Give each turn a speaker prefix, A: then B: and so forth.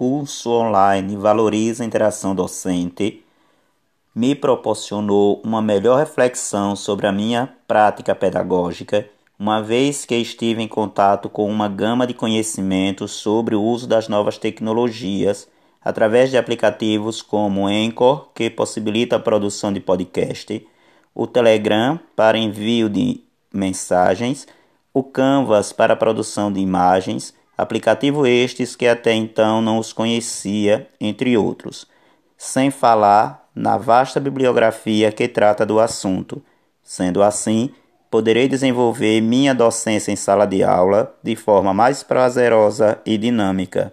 A: curso online Valoriza a Interação Docente me proporcionou uma melhor reflexão sobre a minha prática pedagógica, uma vez que estive em contato com uma gama de conhecimentos sobre o uso das novas tecnologias através de aplicativos como o Anchor, que possibilita a produção de podcast, o Telegram para envio de mensagens, o Canvas para a produção de imagens, aplicativo estes que até então não os conhecia, entre outros, sem falar na vasta bibliografia que trata do assunto. Sendo assim, poderei desenvolver minha docência em sala de aula de forma mais prazerosa e dinâmica.